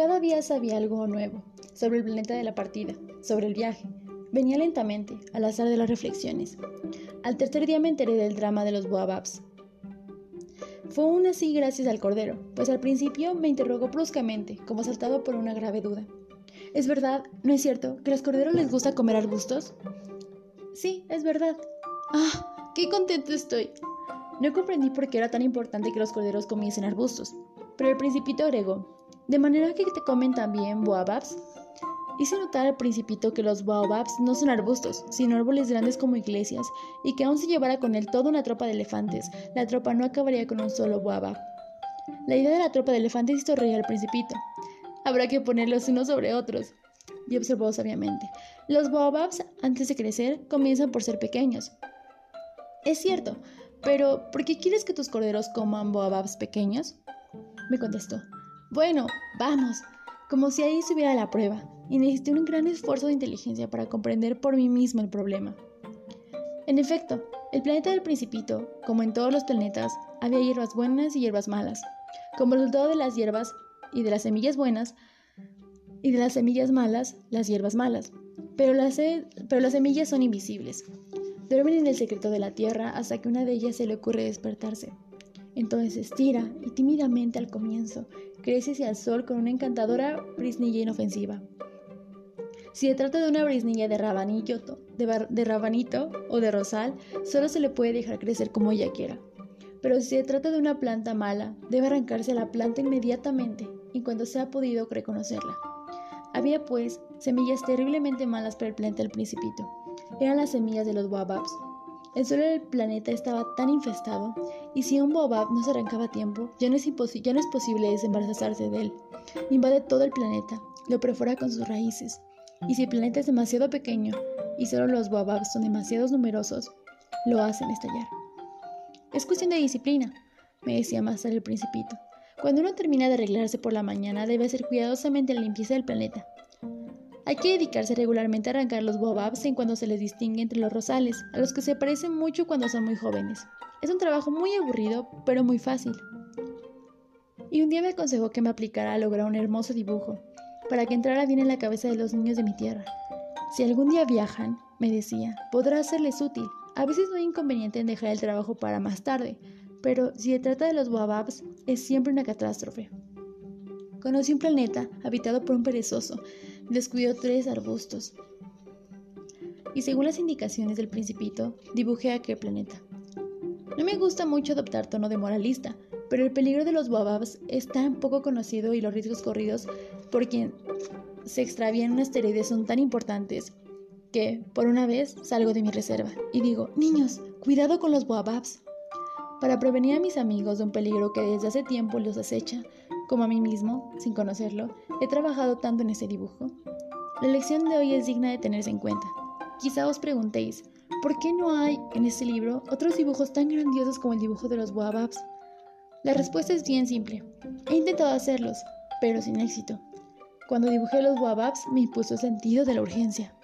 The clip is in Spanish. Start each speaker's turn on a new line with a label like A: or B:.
A: Cada día sabía algo nuevo sobre el planeta de la partida, sobre el viaje. Venía lentamente, al azar de las reflexiones. Al tercer día me enteré del drama de los Boababs. Fue aún así gracias al cordero, pues al principio me interrogó bruscamente, como saltado por una grave duda. ¿Es verdad, no es cierto, que a los corderos les gusta comer arbustos? Sí, es verdad. ¡Ah! ¡Qué contento estoy! No comprendí por qué era tan importante que los corderos comiesen arbustos, pero el principito agregó, ¿de manera que te comen también boababs? Hice notar al principito que los baobabs no son arbustos, sino árboles grandes como iglesias, y que aun si llevara con él toda una tropa de elefantes, la tropa no acabaría con un solo baobab. La idea de la tropa de elefantes hizo reír al principito. Habrá que ponerlos unos sobre otros, y observó sabiamente. Los baobabs, antes de crecer, comienzan por ser pequeños. Es cierto, pero ¿por qué quieres que tus corderos coman baobabs pequeños? Me contestó. Bueno, vamos, como si ahí estuviera la prueba y necesité un gran esfuerzo de inteligencia para comprender por mí mismo el problema. En efecto, el planeta del principito, como en todos los planetas, había hierbas buenas y hierbas malas. Como resultado de las hierbas y de las semillas buenas y de las semillas malas, las hierbas malas. Pero las, pero las semillas son invisibles. Duermen en el secreto de la tierra hasta que una de ellas se le ocurre despertarse. Entonces estira y tímidamente al comienzo crece hacia el sol con una encantadora brisnilla inofensiva. Si se trata de una brisnilla de rabanillo, de, de rabanito o de rosal, solo se le puede dejar crecer como ella quiera. Pero si se trata de una planta mala, debe arrancarse la planta inmediatamente y cuando se ha podido reconocerla. Había pues semillas terriblemente malas para el planeta del principito. Eran las semillas de los baobabs. El suelo del planeta estaba tan infestado, y si un baobab no se arrancaba a tiempo, ya no es, ya no es posible desembarazarse de él. Invade todo el planeta, lo perfora con sus raíces, y si el planeta es demasiado pequeño y solo los baobabs son demasiado numerosos, lo hacen estallar. Es cuestión de disciplina, me decía más tarde el principito. Cuando uno termina de arreglarse por la mañana, debe hacer cuidadosamente la limpieza del planeta. Hay que dedicarse regularmente a arrancar los baobabs en cuando se les distingue entre los rosales, a los que se parecen mucho cuando son muy jóvenes. Es un trabajo muy aburrido, pero muy fácil. Y un día me aconsejó que me aplicara a lograr un hermoso dibujo, para que entrara bien en la cabeza de los niños de mi tierra. Si algún día viajan, me decía, podrá serles útil. A veces no hay inconveniente en dejar el trabajo para más tarde, pero si se trata de los Boababs, es siempre una catástrofe. Conocí un planeta habitado por un perezoso, descuidó tres arbustos. Y según las indicaciones del principito, dibujé aquel planeta. No me gusta mucho adoptar tono de moralista, pero el peligro de los Boababs es tan poco conocido y los riesgos corridos por quien se extravían un asteroide son tan importantes que, por una vez, salgo de mi reserva y digo, niños, cuidado con los boababs. Para prevenir a mis amigos de un peligro que desde hace tiempo los acecha, como a mí mismo, sin conocerlo, he trabajado tanto en ese dibujo. La lección de hoy es digna de tenerse en cuenta. Quizá os preguntéis, ¿por qué no hay en este libro otros dibujos tan grandiosos como el dibujo de los boababs? La respuesta es bien simple. He intentado hacerlos, pero sin éxito. Cuando dibujé los Boababs me impuso el sentido de la urgencia.